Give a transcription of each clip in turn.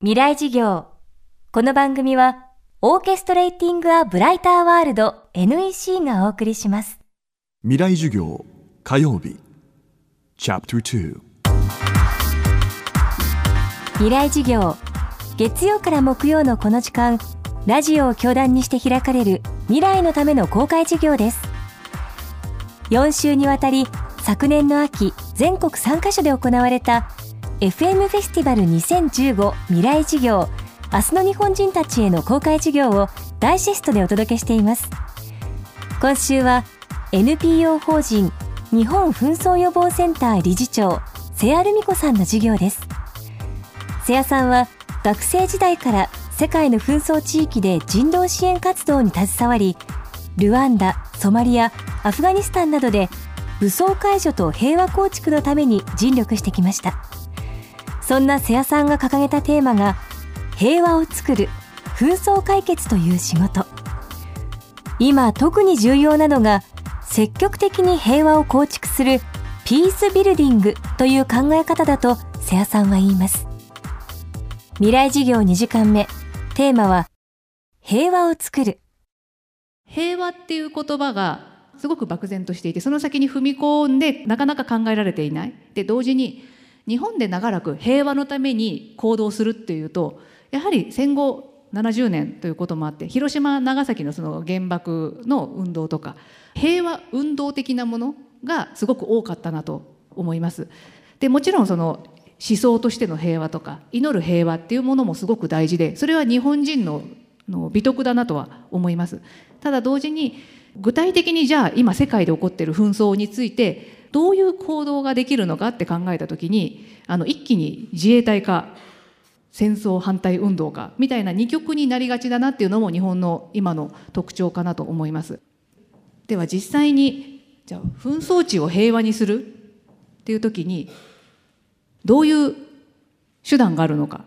未来事業。この番組はオーケストレーティング・ア・ブライター・ワールド NEC がお送りします。未来授業火曜日。チャプター未来事業。月曜から木曜のこの時間ラジオを教壇にして開かれる未来のための公開授業です。4週にわたり昨年の秋全国3カ所で行われた FM フェスティバル2015未来事業明日の日本人たちへの公開授業をダイジェストでお届けしています。今週は NPO 法人日本紛争予防センター理事長瀬谷留美子さんの授業です。瀬谷さんは学生時代から世界の紛争地域で人道支援活動に携わりルワンダソマリアアフガニスタンなどで武装解除と平和構築のために尽力してきました。そんな瀬谷さんが掲げたテーマが平和を作る紛争解決という仕事。今特に重要なのが積極的に平和を構築するピースビルディングという考え方だと瀬谷さんは言います。未来事業2時間目テーマは平和を作る。平和っていう言葉がすごく漠然としていてその先に踏み込んでなかなか考えられていない。で同時に日本で長らく平和のために行動するっていうとやはり戦後70年ということもあって広島長崎のその原爆の運動とか平和運動的なものがすごく多かったなと思います。でもちろんその思想としての平和とか祈る平和っていうものもすごく大事でそれは日本人のの美徳だなとは思います。ただ同時に具体的にじゃあ今世界で起こっている紛争についてどういう行動ができるのかって考えた時にあの一気に自衛隊か戦争反対運動かみたいな二極になりがちだなっていうのも日本の今の特徴かなと思います。では実際にじゃあ紛争地を平和にするっていう時にどういう手段があるのか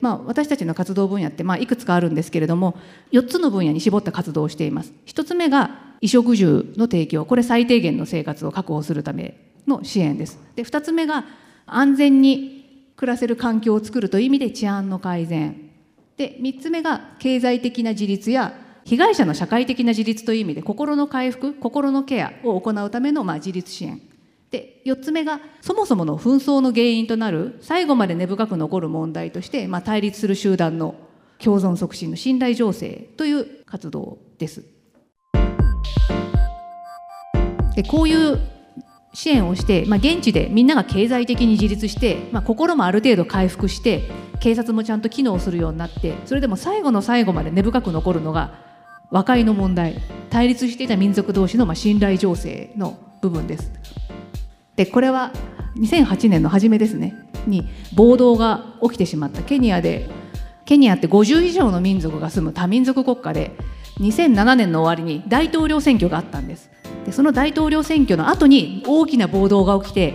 まあ、私たちの活動分野ってまあいくつかあるんですけれども4つの分野に絞った活動をしています1つ目が衣食住の提供。これ最低限の生活を確保するための支援です。で2つ目が安全に暮らせる環境を作るという意味で治安の改善。で3つ目が経済的な自立や被害者の社会的な自立という意味で心の回復心のケアを行うためのまあ自立支援。で4つ目がそもそもの紛争の原因となる最後まで根深く残る問題として、まあ、対立する集団の共存促進の信頼醸成という活動です。でこういう支援をして、まあ、現地でみんなが経済的に自立して、まあ、心もある程度回復して警察もちゃんと機能するようになってそれでも最後の最後まで根深く残るのが和解の問題。対立していた民族同士のまあ信頼醸成の部分です。でこれは2008年の初めですね。に暴動が起きてしまった。ケニアで。ケニアって50以上の民族が住む多民族国家で2007年の終わりに大統領選挙があったんです。でその大統領選挙の後に大きな暴動が起きて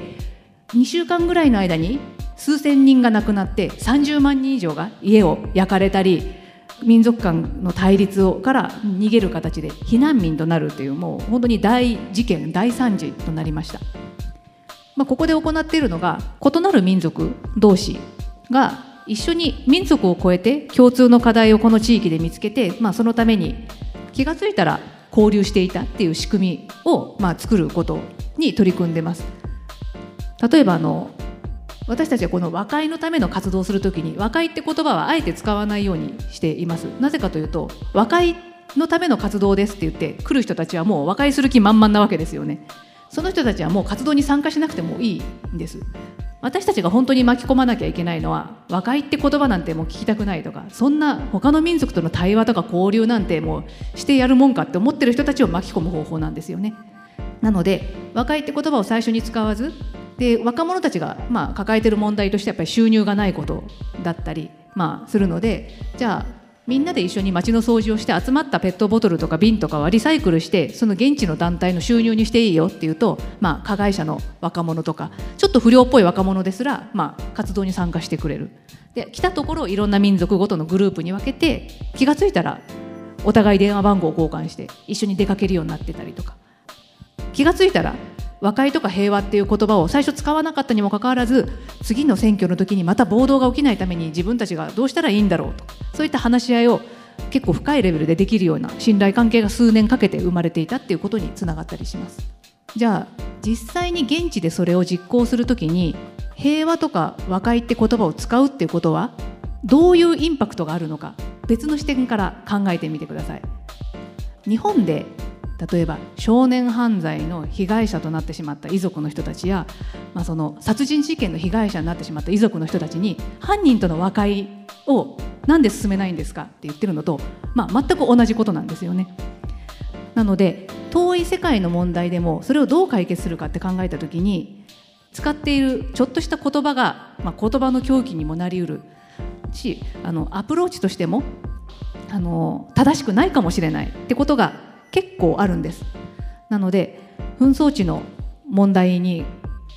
2週間ぐらいの間に数千人が亡くなって30万人以上が家を焼かれたり民族間の対立をから逃げる形で避難民となるというもう本当に大事件大惨事となりました。まあ、ここで行っているのが異なる民族同士が一緒に民族を超えて共通の課題をこの地域で見つけて、まあ、そのために気が付いたら交流していたっていう仕組みを、まあ、作ることに取り組んでます。例えばあの私たちはこの和解のための活動をするときに和解って言葉はあえて使わないようにしていますなぜかというと和解のための活動ですって言って来る人たちはもう和解する気満々なわけですよねその人たちはもう活動に参加しなくてもいいんです。私たちが本当に巻き込まなきゃいけないのは和解って言葉なんてもう聞きたくないとかそんな他の民族との対話とか交流なんてもうしてやるもんかって思ってる人たちを巻き込む方法なんですよね。なので和解って言葉を最初に使わずで若者たちがまあ抱えてる問題としてやっぱり収入がないことだったりまあするのでじゃあみんなで一緒に街の掃除をして集まったペットボトルとか瓶とかはリサイクルしてその現地の団体の収入にしていいよっていうと、まあ、加害者の若者とかちょっと不良っぽい若者ですら、まあ、活動に参加してくれる。で来たところをいろんな民族ごとのグループに分けて気が付いたらお互い電話番号を交換して一緒に出かけるようになってたりとか。気が付いたら和解とか平和っていう言葉を最初使わなかったにもかかわらず次の選挙の時にまた暴動が起きないために自分たちがどうしたらいいんだろうとそういった話し合いを結構深いレベルでできるような信頼関係が数年かけて生まれていたっていうことにつながったりします。じゃあ実際に現地でそれを実行する時に平和とか和解って言葉を使うっていうことはどういうインパクトがあるのか別の視点から考えてみてください。日本で例えば少年犯罪の被害者となってしまった遺族の人たちや、まあ、その殺人事件の被害者になってしまった遺族の人たちに犯人との和解をなんで進めないんですかって言ってるのと、まあ、全く同じことなんですよね。なので遠い世界の問題でもそれをどう解決するかって考えた時に使っているちょっとした言葉が、まあ、言葉の狂気にもなりうるしあのアプローチとしてもあの正しくないかもしれないってことが結構あるんです。なので紛争地の問題に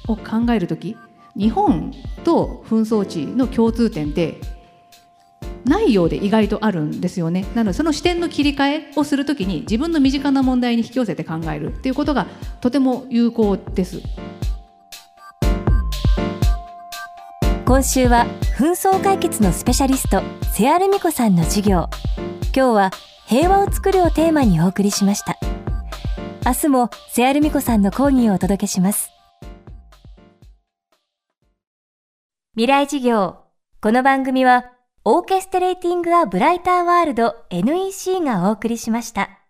を考える時日本と紛争地の共通点ってないようで意外とあるんですよね。なのでその視点の切り替えをするときに自分の身近な問題に引き寄せて考えるっていうことがとても有効です。今週は紛争解決のスペシャリスト瀬谷美子さんの授業。今日は平和を作るをテーマにお送りしました。明日も瀬谷美子さんの講義をお届けします。未来事業。この番組はオーケストレーティング・ア・ブライター・ワールド NEC がお送りしました。